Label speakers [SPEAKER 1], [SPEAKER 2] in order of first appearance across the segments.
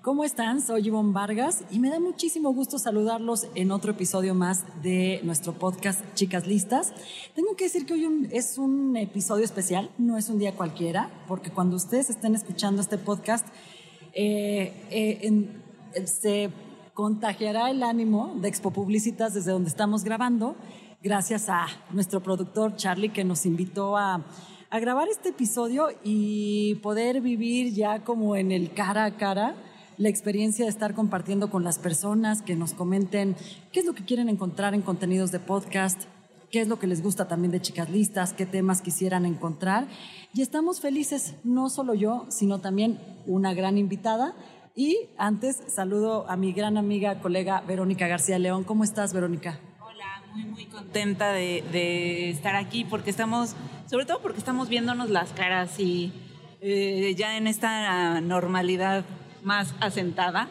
[SPEAKER 1] ¿Cómo están? Soy Ivonne Vargas y me da muchísimo gusto saludarlos en otro episodio más de nuestro podcast Chicas Listas. Tengo que decir que hoy es un episodio especial, no es un día cualquiera, porque cuando ustedes estén escuchando este podcast, eh, eh, se contagiará el ánimo de Expo Publicitas desde donde estamos grabando, gracias a nuestro productor Charlie que nos invitó a grabar este episodio y poder vivir ya como en el cara a cara la experiencia de estar compartiendo con las personas, que nos comenten qué es lo que quieren encontrar en contenidos de podcast, qué es lo que les gusta también de chicas listas, qué temas quisieran encontrar. Y estamos felices, no solo yo, sino también una gran invitada. Y antes saludo a mi gran amiga, colega Verónica García León. ¿Cómo estás, Verónica?
[SPEAKER 2] Hola, muy, muy contenta de, estar aquí porque estamos, sobre todo porque estamos viéndonos las caras y eh, ya en esta normalidad más asentada.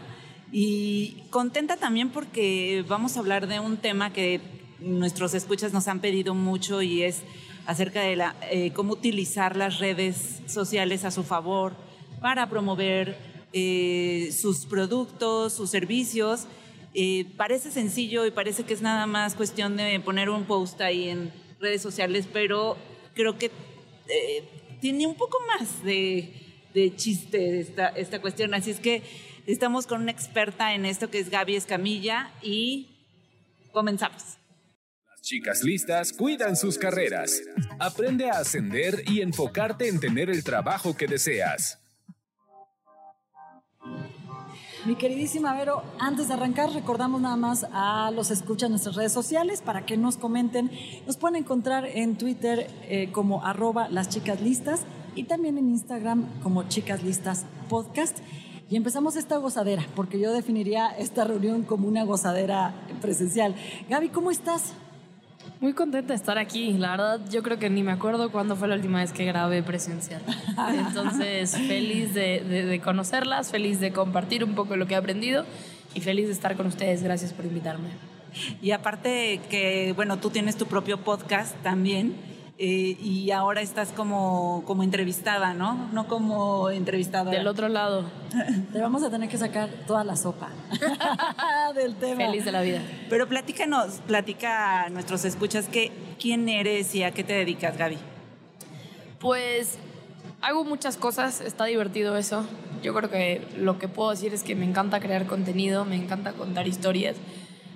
[SPEAKER 2] Y contenta también porque vamos a hablar de un tema que nuestros escuchas nos han pedido mucho y es acerca de la, eh, cómo utilizar las redes sociales a su favor para promover eh, sus productos, sus servicios. Eh, parece sencillo y parece que es nada más cuestión de poner un post ahí en redes sociales, pero creo que tiene un poco más de, de chiste esta, esta cuestión. Así es que estamos con una experta en esto que es Gaby Escamilla y comenzamos.
[SPEAKER 3] Las chicas listas cuidan sus carreras. Aprende a ascender y enfocarte en tener el trabajo que deseas.
[SPEAKER 1] Mi queridísima Vero, antes de arrancar, recordamos nada más a los escuchas en nuestras redes sociales para que nos comenten. Nos pueden encontrar en Twitter eh, como arroba las chicas listas y también en Instagram como Chicas Listas Podcast. Y empezamos esta gozadera, porque yo definiría esta reunión como una gozadera presencial. Gaby, ¿cómo estás?
[SPEAKER 4] Muy contenta de estar aquí. La verdad, yo creo que ni me acuerdo cuándo fue la última vez que grabé presencial. Entonces, feliz de, de, conocerlas, feliz de compartir un poco lo que he aprendido y feliz de estar con ustedes. Gracias por invitarme.
[SPEAKER 2] Y aparte que, bueno, tú tienes tu propio podcast también. Eh, y ahora estás como, como entrevistada, ¿no? No como entrevistada.
[SPEAKER 4] Del otro lado.
[SPEAKER 1] Te vamos a tener que sacar toda la sopa del tema.
[SPEAKER 4] Feliz de la vida.
[SPEAKER 2] Pero platícanos, platica a nuestros escuchas que, quién eres y a qué te dedicas, Gaby.
[SPEAKER 4] Pues hago muchas cosas, está divertido eso. Yo creo que lo que puedo decir es que me encanta crear contenido, me encanta contar historias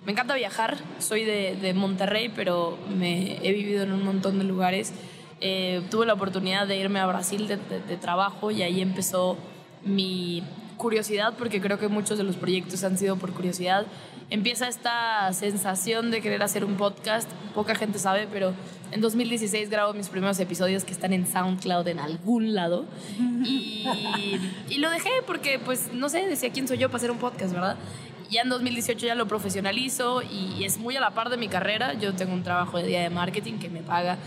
[SPEAKER 4] me encanta viajar, soy de, Monterrey, pero me he vivido en un montón de lugares. Eh, tuve la oportunidad de irme a Brasil de, trabajo y ahí empezó mi curiosidad, porque creo que muchos de los proyectos han sido por curiosidad. Empieza esta sensación de querer hacer un podcast, poca gente sabe, pero en 2016 grabo mis primeros episodios que están en SoundCloud en algún lado y, y lo dejé porque pues no sé, decía quién soy yo para hacer un podcast, ¿verdad? Ya en 2018 ya lo profesionalizo y, es muy a la par de mi carrera. Yo tengo un trabajo de día de marketing que me paga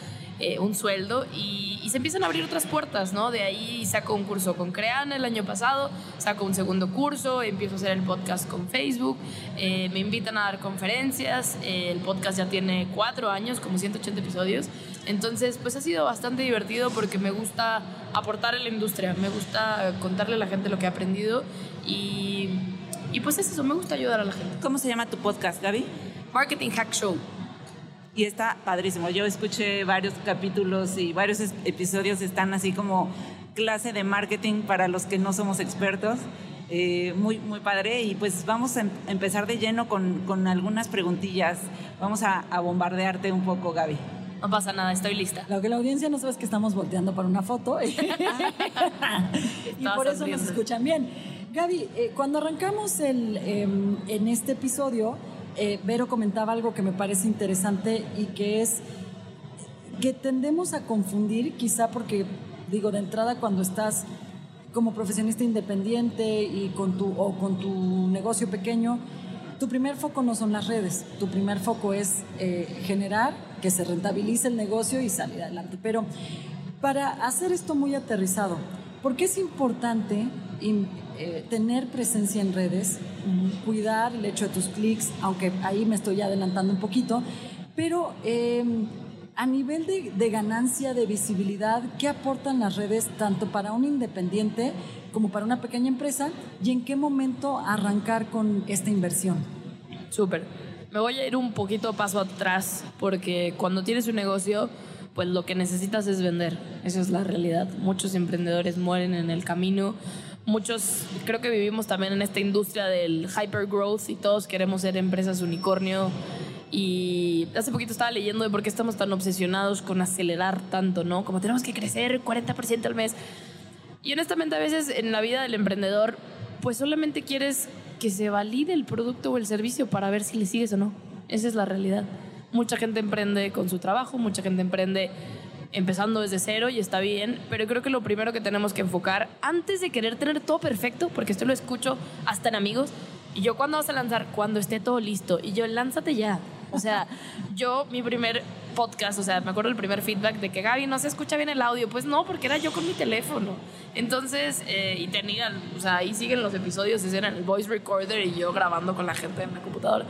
[SPEAKER 4] eh, un sueldo y, se empiezan a abrir otras puertas, ¿no? De ahí saco un curso con Creana el año pasado, saco un segundo curso, empiezo a hacer el podcast con Facebook, eh, me invitan a dar conferencias, eh, el podcast ya tiene cuatro años, como 180 episodios, entonces pues ha sido bastante divertido porque me gusta aportar en la industria, me gusta contarle a la gente lo que he aprendido y y pues es eso, me gusta ayudar a la gente.
[SPEAKER 2] ¿Cómo se llama tu podcast, Gaby?
[SPEAKER 4] Marketing Hack Show.
[SPEAKER 2] Y está padrísimo. Yo escuché varios capítulos y varios episodios están así como clase de marketing para los que no somos expertos. Eh, muy, muy padre. Y pues vamos a em-, empezar de lleno con, con algunas preguntillas. Vamos a, a, bombardearte un poco, Gaby.
[SPEAKER 4] No pasa nada, estoy lista.
[SPEAKER 1] Lo que la audiencia no sabe es que estamos volteando para una foto y, y por eso nos escuchan bien. Gaby, eh, cuando arrancamos el, em, en este episodio, eh, Vero comentaba algo que me parece interesante y que es que tendemos a confundir, quizá porque digo, de entrada cuando estás como profesionista independiente y con tu, o con tu negocio pequeño, tu primer foco no son las redes, tu primer foco es eh, generar que se rentabilice el negocio y salir adelante. Pero para hacer esto muy aterrizado, ¿por qué es importante eh, tener presencia en redes, cuidar el hecho de tus clics, aunque ahí me estoy adelantando un poquito, pero em, a nivel de, de, ganancia, de visibilidad, ¿qué aportan las redes tanto para un independiente como para una pequeña empresa? ¿Y en qué momento arrancar con esta inversión?
[SPEAKER 4] Súper. Me voy a ir un poquito paso atrás porque cuando tienes un negocio, pues lo que necesitas es vender. Esa es la realidad. Muchos emprendedores mueren en el camino. Muchos, creo que vivimos también en esta industria del hyper growth y todos queremos ser empresas unicornio y hace poquito estaba leyendo de por qué estamos tan obsesionados con acelerar tanto, ¿no? Como tenemos que crecer 40% al mes. Y honestamente a veces en la vida del emprendedor, pues solamente quieres que se valide el producto o el servicio para ver si le sigues o no. Esa es la realidad. Mucha gente emprende con su trabajo, mucha gente emprende empezando desde cero y está bien, pero creo que lo primero que tenemos que enfocar, antes de querer tener todo perfecto, porque esto lo escucho hasta en amigos, y yo cuando vas a lanzar, cuando esté todo listo, y yo lánzate ya, o sea, yo, mi primer podcast, o sea, me acuerdo el primer feedback de que Gaby no se escucha bien el audio. Pues no, porque era yo con mi teléfono. Entonces, eh, y tenía, o sea, ahí siguen los episodios, ese era el voice recorder y yo grabando con la gente en la computadora.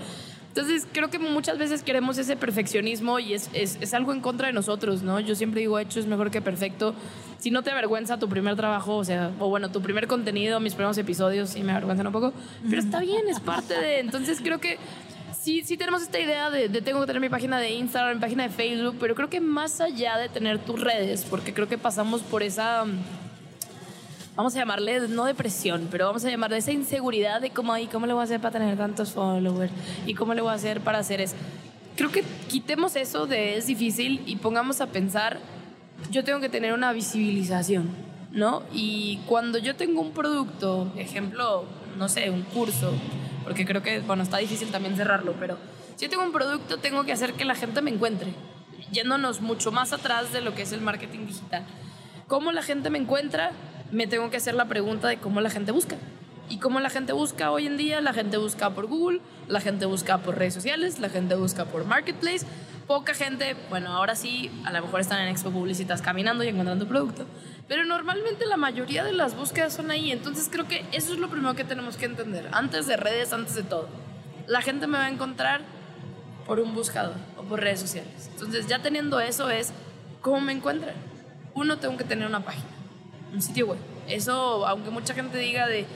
[SPEAKER 4] Entonces, creo que muchas veces queremos ese perfeccionismo y es, es, es, algo en contra de nosotros, ¿no? Yo siempre digo, hecho es mejor que perfecto. Si no te avergüenza tu primer trabajo, o sea, o bueno, tu primer contenido, mis primeros episodios, sí me avergüenzan un poco, pero está bien, es parte de... Entonces, creo que sí, sí tenemos esta idea de, tengo que tener mi página de Instagram, mi página de Facebook, pero creo que más allá de tener tus redes, porque creo que pasamos por esa, vamos a llamarle, no depresión, pero vamos a llamarle esa inseguridad de cómo, ¿y cómo le voy a hacer para tener tantos followers? ¿Y cómo le voy a hacer para hacer eso? Creo que quitemos eso de es difícil y pongamos a pensar, yo tengo que tener una visibilización, ¿no? Y cuando yo tengo un producto, ejemplo, no sé, un curso, porque creo que, bueno, está difícil también cerrarlo, pero si yo tengo un producto, tengo que hacer que la gente me encuentre, yéndonos mucho más atrás de lo que es el marketing digital. ¿Cómo la gente me encuentra? Me tengo que hacer la pregunta de cómo la gente busca. ¿Y cómo la gente busca hoy en día? La gente busca por Google, la gente busca por redes sociales, la gente busca por Marketplace. Poca gente, bueno, ahora sí, a lo mejor están en Expo Publicitas caminando y encontrando producto, pero normalmente la mayoría de las búsquedas son ahí. Entonces creo que eso es lo primero que tenemos que entender. Antes de redes, antes de todo. La gente me va a encontrar por un buscador o por redes sociales. Entonces ya teniendo eso es cómo me encuentran. Uno, tengo que tener una página, un sitio web. Eso, aunque mucha gente diga de,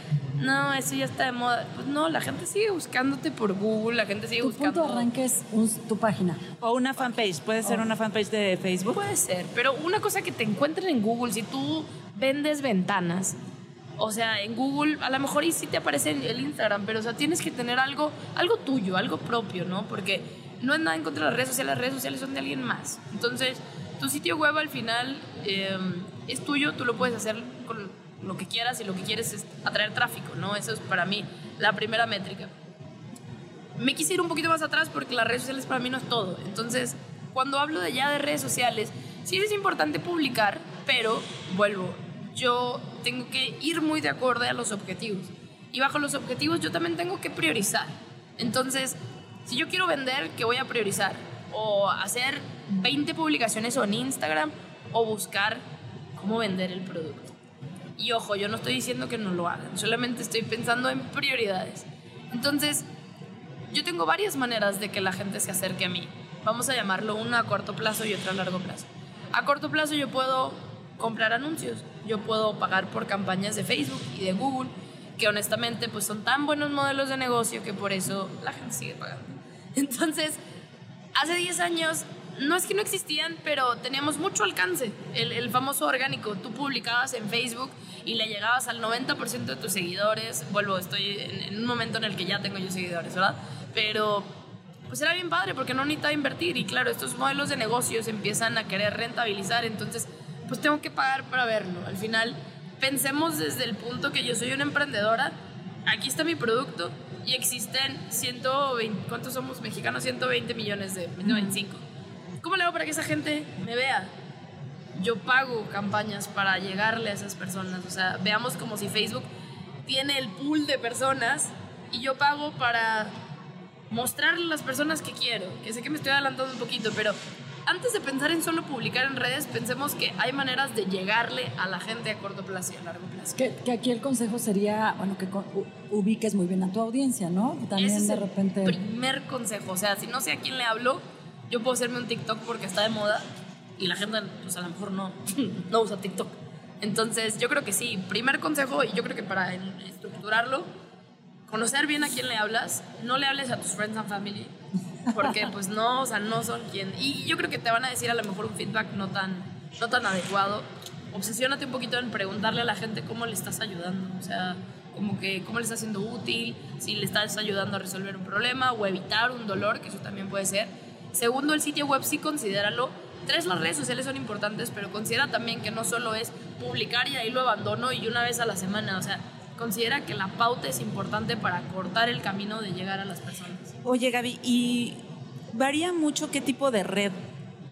[SPEAKER 4] no, eso ya está de moda. Pues no, la gente sigue buscándote por Google, la gente sigue
[SPEAKER 1] tu
[SPEAKER 4] buscando.
[SPEAKER 1] punto de arranque es tu página.
[SPEAKER 2] O una fanpage, puede ser una fanpage de Facebook.
[SPEAKER 4] Puede ser, pero una cosa que te encuentren en Google, si tú vendes ventanas, o sea, en Google a lo mejor y sí te aparece en el Instagram, pero o sea, tienes que tener algo, algo tuyo, algo propio, ¿no? Porque no es nada en contra de las redes sociales, las redes sociales son de alguien más. Entonces, tu sitio web al final em, es tuyo, tú lo puedes hacer con lo que quieras y lo que quieres es atraer tráfico, ¿no? Eso es para mí la primera métrica. Me quise ir un poquito más atrás porque las redes sociales para mí no es todo. Entonces, cuando hablo de ya de redes sociales, sí es importante publicar, pero vuelvo, yo tengo que ir muy de acorde a los objetivos. Y bajo los objetivos yo también tengo que priorizar. Entonces, si yo quiero vender, ¿qué voy a priorizar? O hacer 20 publicaciones en Instagram o buscar cómo vender el producto. Y ojo, yo no estoy diciendo que no lo hagan, solamente estoy pensando en prioridades. Entonces, yo tengo varias maneras de que la gente se acerque a mí. Vamos a llamarlo una a corto plazo y otra a largo plazo. A corto plazo yo puedo comprar anuncios, yo puedo pagar por campañas de Facebook y de Google, que honestamente pues son tan buenos modelos de negocio que por eso la gente sigue pagando. Entonces, hace 10 años no es que no existían, pero teníamos mucho alcance. El, el famoso orgánico, tú publicabas en Facebook y le llegabas al 90% de tus seguidores. Vuelvo, estoy en, en, un momento en el que ya tengo yo seguidores, ¿verdad? Pero pues era bien padre porque no necesitaba invertir y claro, estos modelos de negocios empiezan a querer rentabilizar, entonces pues tengo que pagar para verlo. Al final, pensemos desde el punto que yo soy una emprendedora, aquí está mi producto y existen 120, ¿cuántos somos mexicanos? 120 millones de, 125. ¿Cómo le hago para que esa gente me vea? yo pago campañas para llegarle a esas personas. O sea, veamos como si Facebook tiene el pool de personas y yo pago para mostrarle a las personas que quiero. Que sé que me estoy adelantando un poquito, pero antes de pensar en solo publicar en redes, pensemos que hay maneras de llegarle a la gente a corto plazo y a largo plazo.
[SPEAKER 1] Que, que aquí el consejo sería, bueno, que ubiques muy bien a tu audiencia, ¿no?
[SPEAKER 4] También Ese es de repente... El primer consejo, o sea, si no sé a quién le hablo, yo puedo hacerme un TikTok porque está de moda y la gente, pues a lo mejor no, no usa TikTok. Entonces, yo creo que sí, primer consejo, y yo creo que para estructurarlo, conocer bien a quién le hablas, no le hables a tus friends and family, porque pues no, o sea, no son quien... Y yo creo que te van a decir a lo mejor un feedback no tan, no tan adecuado. Obsesiónate un poquito en preguntarle a la gente cómo le estás ayudando, o sea, como que cómo le estás haciendo útil, si le estás ayudando a resolver un problema o evitar un dolor, que eso también puede ser. Segundo, el sitio web sí considéralo. Tres, las redes sociales son importantes, pero considera también que no solo es publicar y ahí lo abandono y una vez a la semana, o sea, considera que la pauta es importante para cortar el camino de llegar a las personas.
[SPEAKER 2] Oye, Gaby, ¿y varía mucho qué tipo de red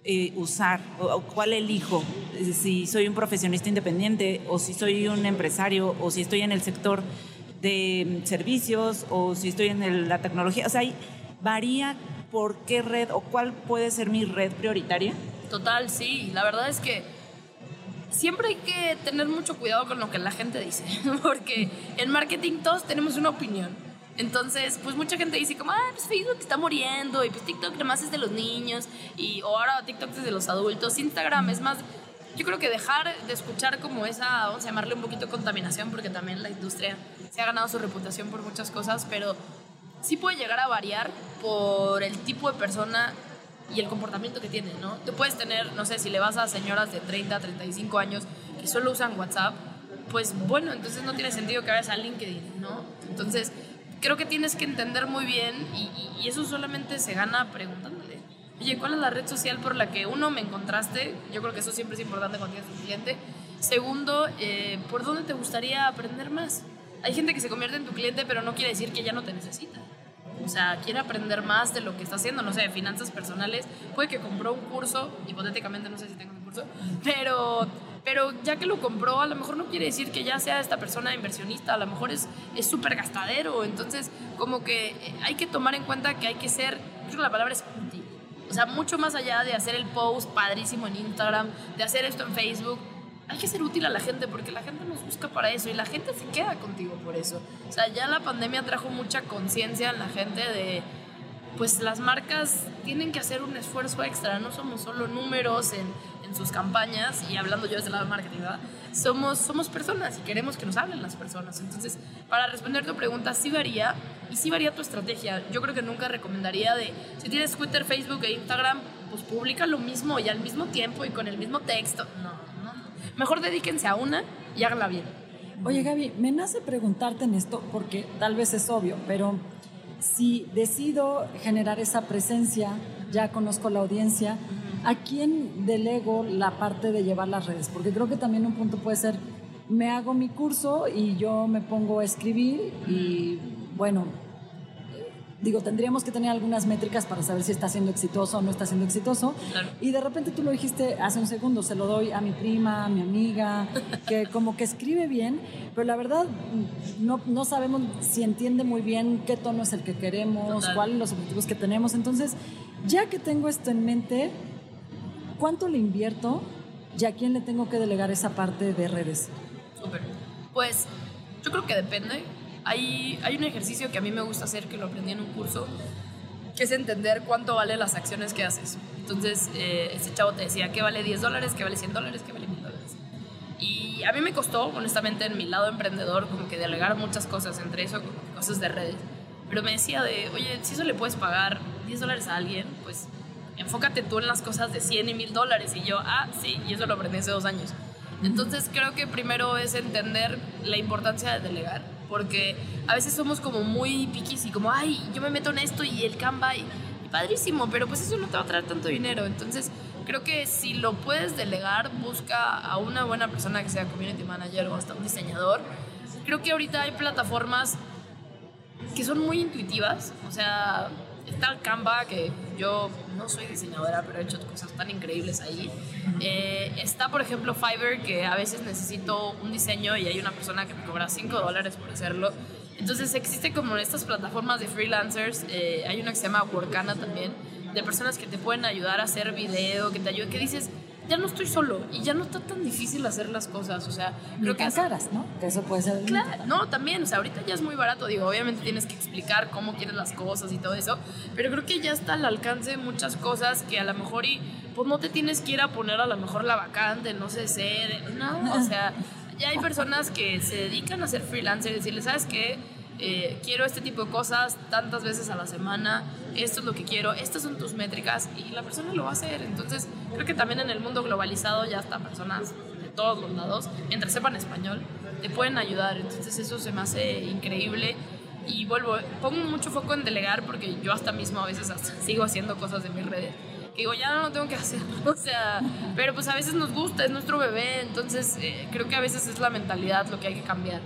[SPEAKER 2] eh, usar o, cuál elijo? Si soy un profesionista independiente o si soy un empresario o si estoy en el sector de servicios o si estoy en la tecnología. O sea, ¿varía por qué red o cuál puede ser mi red prioritaria?
[SPEAKER 4] Total, sí. La verdad es que siempre hay que tener mucho cuidado con lo que la gente dice, porque en marketing todos tenemos una opinión. Entonces, pues mucha gente dice como, ah, pues Facebook está muriendo y pues TikTok además es de los niños y o ahora TikTok es de los adultos. Instagram es más, yo creo que dejar de escuchar como esa, vamos a llamarle un poquito contaminación porque también la industria se ha ganado su reputación por muchas cosas, pero sí puede llegar a variar por el tipo de persona y el comportamiento que tiene, ¿no? Tú puedes tener, no sé, si le vas a señoras de 30, 35 años que solo usan WhatsApp, pues bueno, entonces no tiene sentido que vayas a LinkedIn, ¿no? Entonces, creo que tienes que entender muy bien y, eso solamente se gana preguntándole. Oye, ¿cuál es la red social por la que uno me encontraste? Yo creo que eso siempre es importante cuando tienes un cliente. Segundo, eh, ¿por dónde te gustaría aprender más? Hay gente que se convierte en tu cliente, pero no quiere decir que ya no te necesita o sea, quiere aprender más de lo que está haciendo, no sé, de finanzas personales, puede que compró un curso, hipotéticamente no sé si tengo un curso, pero, pero ya que lo compró, a lo mejor no quiere decir que ya sea esta persona inversionista, a lo mejor es súper gastadero, entonces como que hay que tomar en cuenta que hay que ser, creo que la palabra es útil, o sea, mucho más allá de hacer el post padrísimo en Instagram, de hacer esto en Facebook, hay que ser útil a la gente porque la gente nos busca para eso y la gente se queda contigo por eso. O sea, ya la pandemia trajo mucha conciencia en la gente de, pues las marcas tienen que hacer un esfuerzo extra, no somos solo números en, en sus campañas y hablando yo desde el lado de marketing, ¿verdad? Somos, somos personas y queremos que nos hablen las personas. Entonces, para responder tu pregunta, sí varía y sí varía tu estrategia. Yo creo que nunca recomendaría de, si tienes Twitter, Facebook e Instagram, pues publica lo mismo y al mismo tiempo y con el mismo texto. No, Mejor dedíquense a una y háganla bien.
[SPEAKER 1] Oye Gaby, me nace preguntarte en esto porque tal vez es obvio, pero si decido generar esa presencia, ya conozco la audiencia, ¿a quién delego la parte de llevar las redes? Porque creo que también un punto puede ser, me hago mi curso y yo me pongo a escribir y bueno, digo, tendríamos que tener algunas métricas para saber si está siendo exitoso o no está siendo exitoso. Y de repente tú lo dijiste hace un segundo, se lo doy a mi prima, a mi amiga, que como que escribe bien, pero la verdad no, no sabemos si entiende muy bien qué tono es el que queremos, cuáles son los objetivos que tenemos. Entonces, ya que tengo esto en mente, ¿cuánto le invierto y a quién le tengo que delegar esa parte de redes?
[SPEAKER 4] Súper. Pues yo creo que depende hay, hay un ejercicio que a mí me gusta hacer, que lo aprendí en un curso, que es entender cuánto vale las acciones que haces. Entonces, eh, ese chavo te decía, ¿qué vale 10 dólares? ¿Qué vale 100 dólares? ¿Qué vale 1000 dólares? Y a mí me costó, honestamente, en mi lado emprendedor, como que delegar muchas cosas, entre eso, cosas de redes. Pero me decía de, oye, si eso le puedes pagar 10 dólares a alguien, pues enfócate tú en las cosas de 100 y 1000 dólares. Y yo, ah, sí, y eso lo aprendí hace dos años. Entonces creo que primero es entender la importancia de delegar porque a veces somos como muy piquis y como, ay, yo me meto en esto y el Canva y, padrísimo, pero pues eso no te va a traer tanto dinero. Entonces, creo que si lo puedes delegar, busca a una buena persona que sea community manager o hasta un diseñador. Creo que ahorita hay plataformas que son muy intuitivas, o sea, está Canva, que yo no soy diseñadora, pero he hecho cosas tan increíbles ahí. Eh, está, por ejemplo, Fiverr, que a veces necesito un diseño y hay una persona que me cobra 5 dólares por hacerlo. Entonces existe como estas plataformas de freelancers, eh, hay una que se llama Workana también, de personas que te pueden ayudar a hacer video, que te ayuden, que dices, ya no estoy solo y ya no está tan difícil hacer las cosas, o sea,
[SPEAKER 1] creo que caras, ¿no? Que eso puede ser.
[SPEAKER 4] Claro, no, también, o sea, ahorita ya es muy barato, digo, obviamente tienes que explicar cómo quieres las cosas y todo eso, pero creo que ya está al alcance muchas cosas que a lo mejor y pues no te tienes que ir a poner a lo mejor la vacante, no sé, ser, no, o sea, ya hay personas que se dedican a ser freelancer y decirle, ¿sabes qué? Eh, quiero este tipo de cosas tantas veces a la semana, esto es lo que quiero, estas son tus métricas y la persona lo va a hacer. Entonces, creo que también en el mundo globalizado ya están personas de todos los lados, mientras sepan español, te pueden ayudar. Entonces, eso se me hace increíble. Y vuelvo, pongo mucho foco en delegar porque yo hasta mismo a veces sigo haciendo cosas de mis redes que digo, ya no lo tengo que hacer. O sea, pero pues a veces nos gusta, es nuestro bebé, entonces eh, creo que a veces es la mentalidad lo que hay que cambiar.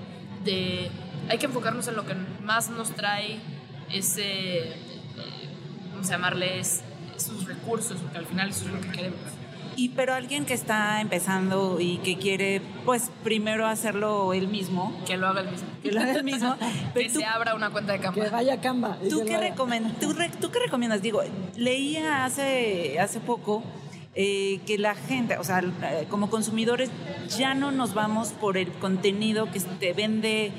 [SPEAKER 4] De hay que enfocarnos en lo que más nos trae ese, eh, vamos a llamarles, esos recursos, porque al final eso es lo que queremos.
[SPEAKER 2] Y pero alguien que está empezando y que quiere, pues primero hacerlo él mismo.
[SPEAKER 4] Que lo haga él mismo.
[SPEAKER 2] Que lo haga él mismo.
[SPEAKER 4] que se abra una cuenta de Canva.
[SPEAKER 1] Que vaya a Canva.
[SPEAKER 2] ¿Tú qué, recomend tú, ¿Tú qué recomiendas? Digo, leía hace, hace poco eh, que la gente, o sea, eh, como consumidores, ya no nos vamos por el contenido que te vende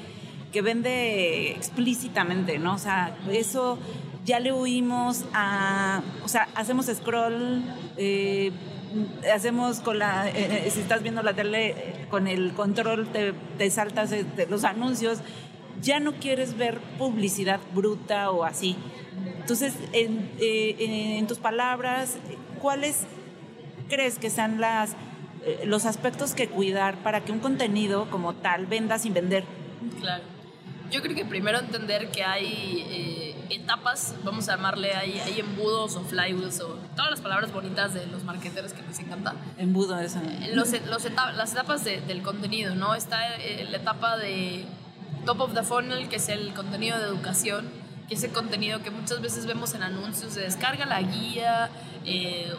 [SPEAKER 2] que vende explícitamente, ¿no? O sea, eso ya le huimos a, o sea, hacemos scroll, eh, hacemos con la, eh, eh, si estás viendo la tele, con el control te, saltas los anuncios, ya no quieres ver publicidad bruta o así. Entonces, en, en tus palabras, ¿cuáles crees que sean las, los aspectos que cuidar para que un contenido como tal venda sin vender?
[SPEAKER 4] Claro. Yo creo que primero entender que hay eh, etapas, vamos a llamarle, hay, hay embudos o flywheels o todas las palabras bonitas de los marketeros que nos encanta.
[SPEAKER 2] Embudo, eso.
[SPEAKER 4] Eh, los, los las etapas del contenido, ¿no? Está eh, la etapa de top of the funnel, que es el contenido de educación, que es el contenido que muchas veces vemos en anuncios de descarga la guía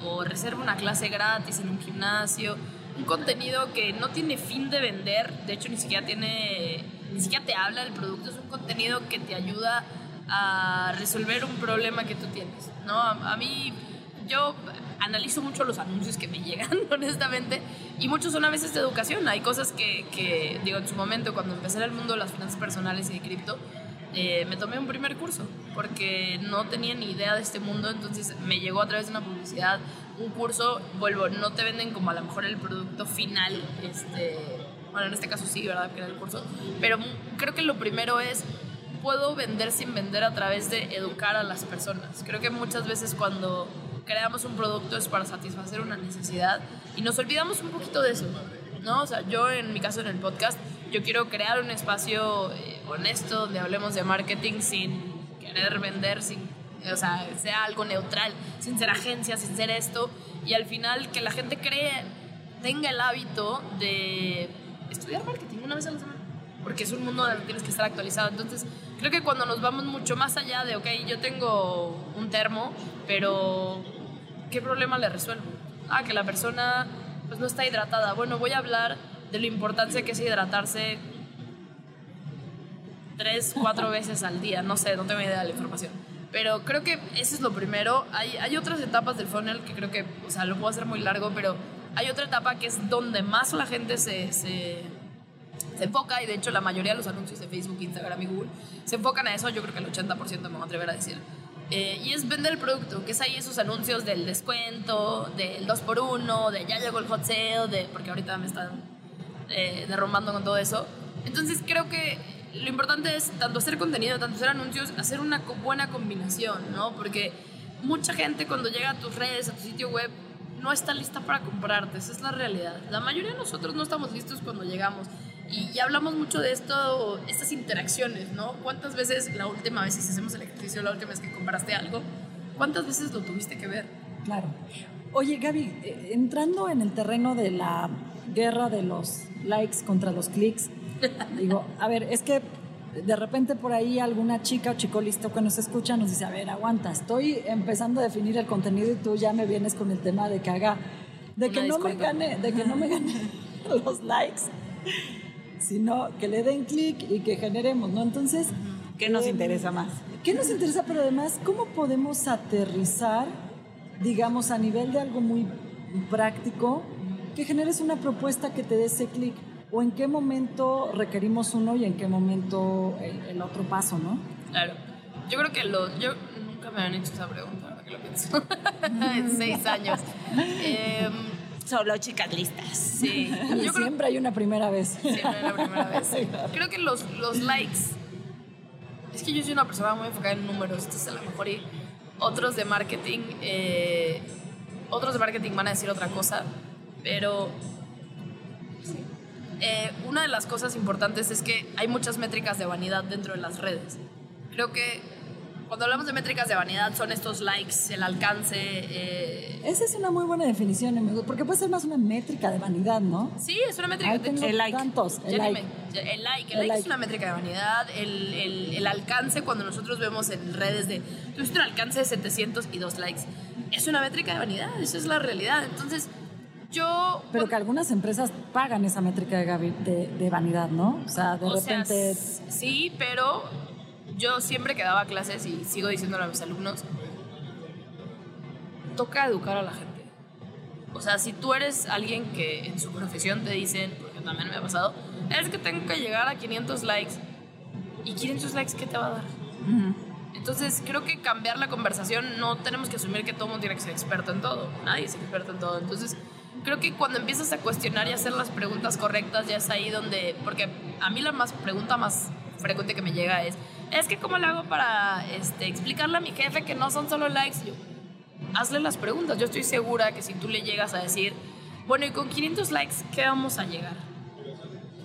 [SPEAKER 4] o reserva una clase gratis en un gimnasio. Un contenido que no tiene fin de vender, de hecho ni siquiera tiene ni siquiera te habla del producto, es un contenido que te ayuda a resolver un problema que tú tienes, ¿no? A, mí, yo analizo mucho los anuncios que me llegan, honestamente, y muchos son a veces de educación. Hay cosas que, que digo, en su momento, cuando empecé en el mundo de las finanzas personales y de cripto, eh, me tomé un primer curso porque no tenía ni idea de este mundo, entonces me llegó a través de una publicidad un curso, vuelvo, no te venden como a lo mejor el producto final, este, bueno, en este caso sí, ¿verdad? Que era el curso. Pero creo que lo primero es, puedo vender sin vender a través de educar a las personas. Creo que muchas veces cuando creamos un producto es para satisfacer una necesidad y nos olvidamos un poquito de eso, ¿no? O sea, yo en mi caso en el podcast, yo quiero crear un espacio eh, honesto donde hablemos de marketing sin querer vender, sin, o sea, sea algo neutral, sin ser agencia, sin ser esto, y al final que la gente cree, tenga el hábito de estudiar marketing una vez a la semana, porque es un mundo donde tienes que estar actualizado. Entonces, creo que cuando nos vamos mucho más allá de, ok, yo tengo un termo, pero ¿qué problema le resuelvo? Ah, que la persona pues no está hidratada. Bueno, voy a hablar de la importancia que es hidratarse tres, cuatro veces al día. No sé, no tengo idea de la información. Pero creo que eso es lo primero. Hay, hay otras etapas del funnel que creo que, o sea, lo puedo hacer muy largo, pero hay otra etapa que es donde más la gente se, se, se, enfoca y de hecho la mayoría de los anuncios de Facebook, Instagram y Google se enfocan a eso, yo creo que el 80% me voy a atrever a decir. Eh, y es vender el producto, que es ahí esos anuncios del descuento, del 2x1, de ya llegó el hot sale, de, porque ahorita me están eh, derrumbando con todo eso. Entonces creo que lo importante es tanto hacer contenido, tanto hacer anuncios, hacer una buena combinación, ¿no? Porque mucha gente cuando llega a tus redes, a tu sitio web, no está lista para comprarte, esa es la realidad. La mayoría de nosotros no estamos listos cuando llegamos. Y ya hablamos mucho de esto, estas interacciones, ¿no? ¿Cuántas veces la última vez, si hacemos el ejercicio, la última vez que compraste algo, cuántas veces lo tuviste que ver?
[SPEAKER 1] Claro. Oye, Gaby, eh, entrando en el terreno de la guerra de los likes contra los clics, digo, a ver, es que de repente por ahí alguna chica o chico listo que nos escucha nos dice, a ver, aguanta, estoy empezando a definir el contenido y tú ya me vienes con el tema de que haga, de que no me gane, de que no me gane los likes, sino que le den clic y que generemos, ¿no? Entonces...
[SPEAKER 2] ¿Qué nos
[SPEAKER 1] eh,
[SPEAKER 2] interesa más?
[SPEAKER 1] ¿Qué nos interesa? Pero además, ¿cómo podemos aterrizar, digamos, a nivel de algo muy práctico, que generes una propuesta que te dé ese clic? ¿O en qué momento requerimos uno y en qué momento el, otro paso, no?
[SPEAKER 4] Claro. Yo creo que lo... Yo nunca me han hecho esa pregunta, ahora que lo pienso. en seis años. Eh,
[SPEAKER 2] Solo chicas listas.
[SPEAKER 4] Sí.
[SPEAKER 1] Y siempre hay una primera vez.
[SPEAKER 4] Siempre hay una primera vez. Creo que los, los likes es que yo soy una persona muy enfocada en números, entonces a lo mejor y otros de marketing, eh, otros de marketing van a decir otra cosa, pero eh, una de las cosas importantes es que hay muchas métricas de vanidad dentro de las redes. Creo que cuando hablamos de métricas de vanidad son estos likes, el alcance. Eh,
[SPEAKER 1] Esa es una muy buena definición, porque puede ser más una métrica de vanidad, ¿no?
[SPEAKER 4] Sí, es una métrica
[SPEAKER 1] de el like. Tantos,
[SPEAKER 4] el, like. el like. El, like. es una métrica de vanidad. El, el, alcance, cuando nosotros vemos en redes de. Tuviste un alcance de 702 likes. Es una métrica de vanidad, esa es la realidad. Entonces. Yo,
[SPEAKER 1] Pero que algunas empresas pagan esa métrica de, de, de vanidad, ¿no? O sea, de repente.
[SPEAKER 4] sí, pero yo siempre que daba clases y sigo diciéndolo a mis alumnos, toca educar a la gente. O sea, si tú eres alguien que en su profesión te dicen, porque también me ha pasado, es que tengo que llegar a 500 likes. ¿Y 500 likes qué te va a dar? Entonces, creo que cambiar la conversación no tenemos que asumir que todo mundo tiene que ser experto en todo. Nadie es experto en todo. Entonces, creo que cuando empiezas a cuestionar y hacer las preguntas correctas, ya es ahí donde. Porque a mí la más pregunta más frecuente que me llega es: es que cómo le hago para este, explicarle a mi jefe que no son solo likes. Yo, hazle las preguntas. Yo estoy segura que si tú le llegas a decir, bueno, y con 500 likes, ¿qué vamos a llegar?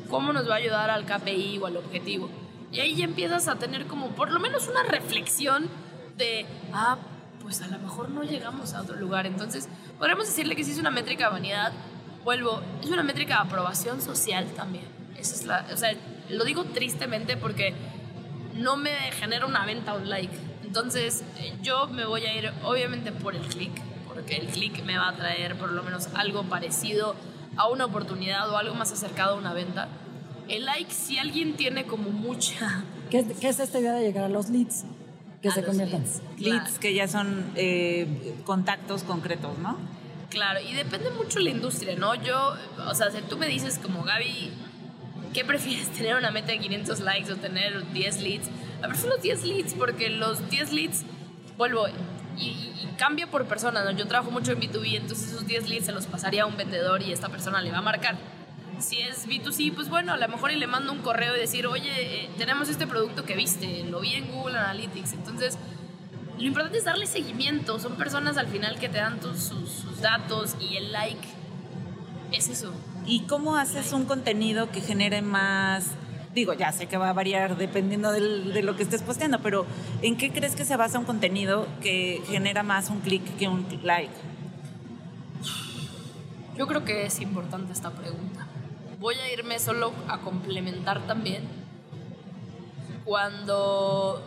[SPEAKER 4] ¿Cómo nos va a ayudar al KPI o al objetivo? Y ahí ya empiezas a tener como por lo menos una reflexión de, ah, pues a lo mejor no llegamos a otro lugar. Entonces, podríamos decirle que si es una métrica de vanidad, vuelvo, es una métrica de aprobación social también. Esa es la, o sea, lo digo tristemente porque no me genera una venta o un like. Entonces eh, yo me voy a ir obviamente por el click, porque el click me va a traer por lo menos algo parecido a una oportunidad o algo más acercado a una venta. El like, si alguien tiene como mucha...
[SPEAKER 1] ¿Qué, es esta idea de llegar a los leads? Que se conviertan.
[SPEAKER 2] Leads, que ya son eh, contactos concretos, ¿no?
[SPEAKER 4] Claro, y depende mucho de la industria, ¿no? Yo, o sea, si tú me dices como Gaby, ¿qué prefieres? ¿Tener una meta de 500 likes o tener 10 leads? A prefiero los 10 leads porque los 10 leads, vuelvo, y, cambia por persona, ¿no? Yo trabajo mucho en B2B, entonces esos 10 leads se los pasaría a un vendedor y esta persona le va a marcar. Si es B2C, pues bueno, a lo mejor le mando un correo y decir, oye, eh, tenemos este producto que viste, lo vi en Google Analytics. Entonces, lo importante es darle seguimiento. Son personas al final que te dan tus, sus datos y el like. Es eso.
[SPEAKER 2] ¿Y cómo haces un contenido que genere más digo, ya sé que va a variar dependiendo de lo que estés posteando, pero ¿en qué crees que se basa un contenido que genera más un clic que un like?
[SPEAKER 4] Yo creo que es importante esta pregunta. Voy a irme solo a complementar también. Cuando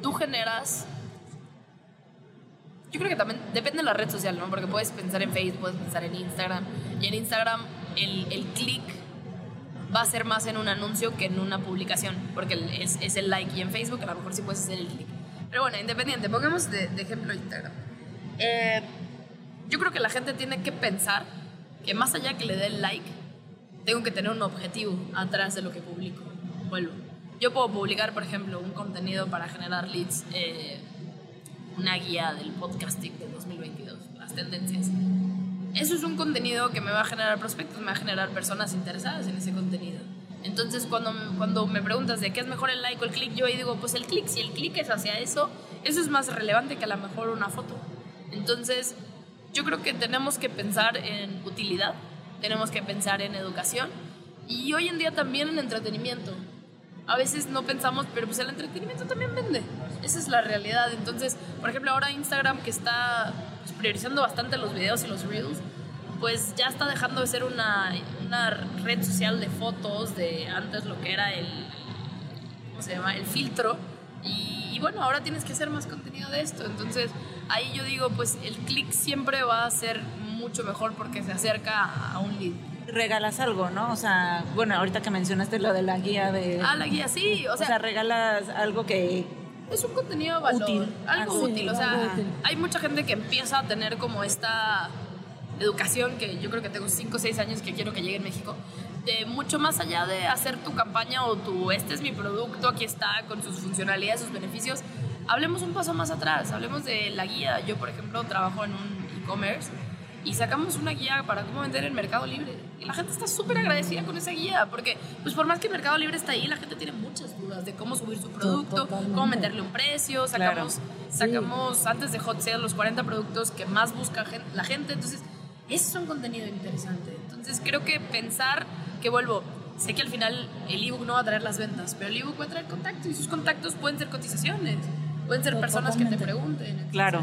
[SPEAKER 4] tú generas yo creo que también depende de la red social, ¿no? Porque puedes pensar en Facebook, puedes pensar en Instagram. Y en Instagram el, el clic va a ser más en un anuncio que en una publicación, porque es, es, el like. Y en Facebook a lo mejor sí puedes hacer el clic. Pero bueno, independiente, pongamos de, de ejemplo Instagram. Eh, yo creo que la gente tiene que pensar que más allá que le dé el like, tengo que tener un objetivo atrás de lo que publico. Vuelvo. Yo puedo publicar, por ejemplo, un contenido para generar leads. Eh, una guía del podcasting de 2022, las tendencias. Eso es un contenido que me va a generar prospectos, me va a generar personas interesadas en ese contenido. Entonces, cuando, cuando me preguntas de qué es mejor el like o el click, yo ahí digo, pues el click, si el click es hacia eso, eso es más relevante que a lo mejor una foto. Entonces, yo creo que tenemos que pensar en utilidad, tenemos que pensar en educación y hoy en día también en entretenimiento a veces no pensamos, pero pues el entretenimiento también vende. Esa es la realidad. Entonces, por ejemplo, ahora Instagram que está pues, priorizando bastante los videos y los reels, pues ya está dejando de ser una, una red social de fotos de antes lo que era el, ¿cómo se llama? El filtro. Y, y bueno, ahora tienes que hacer más contenido de esto. Entonces ahí yo digo, pues el clic siempre va a ser mucho mejor porque se acerca a un lead.
[SPEAKER 2] Regalas algo, ¿no? O sea, bueno, ahorita que mencionaste lo de la guía de...
[SPEAKER 4] Ah, la guía, sí. O
[SPEAKER 2] o
[SPEAKER 4] sea,
[SPEAKER 2] sea, regalas algo que...
[SPEAKER 4] es un contenido de valor,
[SPEAKER 2] Útil.
[SPEAKER 4] algo
[SPEAKER 2] Ah, sí,
[SPEAKER 4] útil. O sea,
[SPEAKER 1] algo útil.
[SPEAKER 4] hay mucha gente que empieza a tener como esta educación que yo creo que tengo 5 o 6 años que quiero que llegue en México, de mucho más allá de hacer tu campaña o tu, este es mi producto, aquí está, con sus funcionalidades, sus beneficios. Hablemos un paso más atrás, hablemos de la guía. Yo, por ejemplo, trabajo en un e-commerce y sacamos una guía para cómo vender en Mercado Libre. Y la gente está súper agradecida con esa guía, porque pues por más que Mercado Libre está ahí, la gente tiene muchas dudas de cómo subir su producto,
[SPEAKER 1] Totalmente.
[SPEAKER 4] cómo meterle un precio, sacamos, sacamos antes de Hot Sale los 40 productos que más busca la gente, entonces eso es un contenido interesante. Entonces creo que pensar que vuelvo, sé que al final el ebook no va a traer las ventas, pero el ebook va a traer contactos y sus contactos pueden ser cotizaciones, pueden ser personas que te pregunten. entonces-
[SPEAKER 2] Claro.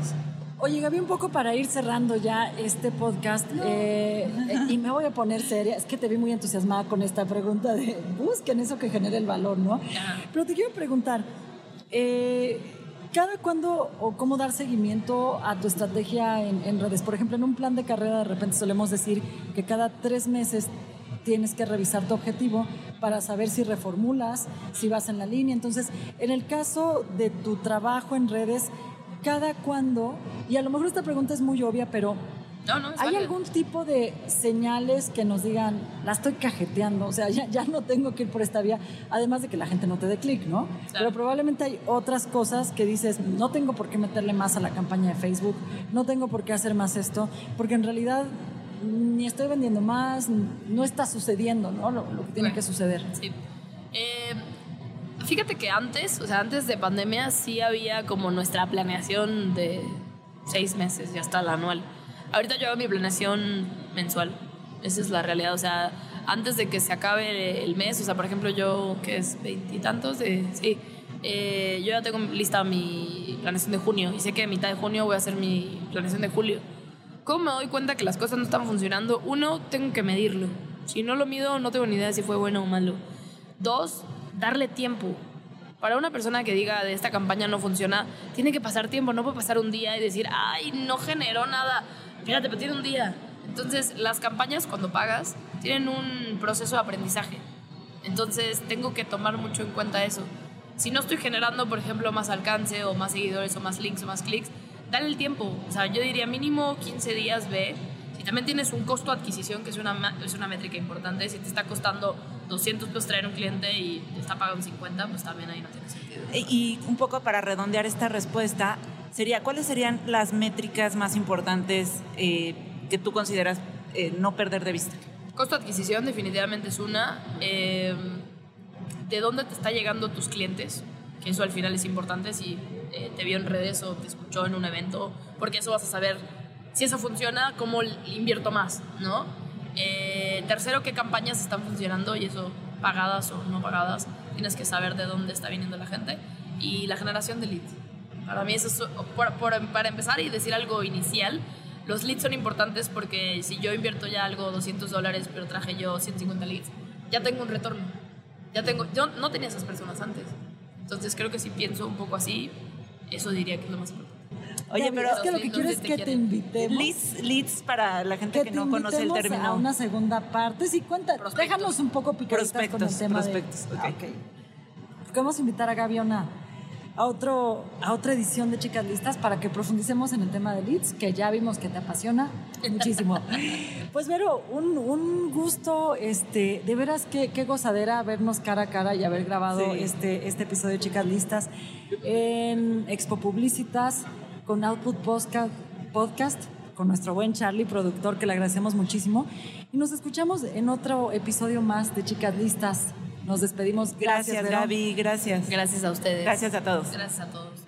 [SPEAKER 1] Oye, Gaby, un poco para ir cerrando ya este podcast, eh, eh, y me voy a poner seria, es que te vi muy entusiasmada con esta pregunta de busquen eso que genere el valor, ¿no? Pero te quiero preguntar, eh, ¿cada cuándo o cómo dar seguimiento a tu estrategia en, en redes? Por ejemplo, en un plan de carrera de repente solemos decir que cada tres meses tienes que revisar tu objetivo para saber si reformulas, si vas en la línea. Entonces, en el caso de tu trabajo en redes, ¿cada cuándo? Y a lo mejor esta pregunta es muy obvia, pero
[SPEAKER 4] No, no, es
[SPEAKER 1] ¿hay algún tipo de señales que nos digan, la estoy cajeteando, o sea, ya, ya no tengo que ir por esta vía, además de que la gente no te dé clic, ¿no? Pero probablemente hay otras cosas que dices, no tengo por qué meterle más a la campaña de Facebook, no tengo por qué hacer más esto, porque en realidad ni estoy vendiendo más, no está sucediendo, ¿no? Lo, lo que tiene
[SPEAKER 4] Bueno.
[SPEAKER 1] que suceder.
[SPEAKER 4] Sí. Fíjate que antes, o sea, antes de pandemia sí había como nuestra planeación de seis meses y hasta la anual. Ahorita yo hago mi planeación mensual. Esa es la realidad. O sea, antes de que se acabe el mes, o sea, por ejemplo, yo que es veintitantos. Sí. eh, yo ya tengo lista mi planeación de junio y sé que a mitad de junio voy a hacer mi planeación de julio. ¿Cómo me doy cuenta que las cosas no están funcionando? Uno, tengo que medirlo. Si no lo mido, no tengo ni idea de si fue bueno o malo. Dos, darle tiempo. Para una persona que diga de esta campaña no funciona, tiene que pasar tiempo. No puede pasar un día y decir, ay, no generó nada. Fíjate, pero tiene un día. Entonces, las campañas cuando pagas tienen un proceso de aprendizaje. Entonces, tengo que tomar mucho en cuenta eso. Si no estoy generando, por ejemplo, más alcance o más seguidores o más links o más clics, dale el tiempo. O sea, yo diría mínimo 15 días ve. Si también tienes un costo de adquisición, que es una, es una métrica importante, si te está costando 200 pesos traer un cliente y te está pagando 50, pues también ahí no tiene sentido.
[SPEAKER 2] Y un poco para redondear esta respuesta, sería, ¿cuáles serían las métricas más importantes eh, que tú consideras eh, no perder de vista?
[SPEAKER 4] Costo de adquisición definitivamente es una. Eh, ¿De dónde te está llegando tus clientes? Que eso al final es importante si eh, te vio en redes o te escuchó en un evento, porque eso vas a saber si eso funciona, cómo invierto más, ¿no? Eh, tercero, qué campañas están funcionando y eso, pagadas o no pagadas, tienes que saber de dónde está viniendo la gente. Y la generación de leads. Para mí eso es, para empezar y decir algo inicial, los leads son importantes porque si yo invierto ya algo 200 dólares, pero traje yo 150 leads, ya tengo un retorno. Ya tengo, yo no tenía esas personas antes. Entonces creo que si pienso un poco así, eso diría que es lo más importante.
[SPEAKER 2] Oye, pero
[SPEAKER 1] es que lo que quiero
[SPEAKER 4] ¿dónde
[SPEAKER 1] es
[SPEAKER 4] te
[SPEAKER 1] que te
[SPEAKER 4] quieren?
[SPEAKER 1] invitemos.
[SPEAKER 2] leads, leads para la gente
[SPEAKER 1] que
[SPEAKER 2] que,
[SPEAKER 1] te
[SPEAKER 2] no conoce el término.
[SPEAKER 1] a una segunda parte. Sí, cuenta,
[SPEAKER 4] Prospectos.
[SPEAKER 1] déjanos un poco picaditas con el
[SPEAKER 2] Prospectos,
[SPEAKER 1] tema
[SPEAKER 2] prospectos,
[SPEAKER 1] de...
[SPEAKER 2] ok.
[SPEAKER 1] Ah, ok. Vamos a invitar a Gaby a, una- a, otro, a otra edición de Chicas Listas para que profundicemos en el tema de leads, que ya vimos que te apasiona muchísimo. pues Vero, un, un gusto, este, de veras qué, qué gozadera vernos cara a cara y haber grabado
[SPEAKER 2] Sí.
[SPEAKER 1] este, este episodio de Chicas Listas en Expo Publicitas con Output Podcast, Podcast con nuestro buen Charlie, productor, que le agradecemos muchísimo. Y nos escuchamos en otro episodio más de Chicas Listas. Nos despedimos. Gracias,
[SPEAKER 2] Gracias. Gaby, gracias.
[SPEAKER 4] Gracias a ustedes.
[SPEAKER 2] Gracias a todos.
[SPEAKER 4] Gracias a todos.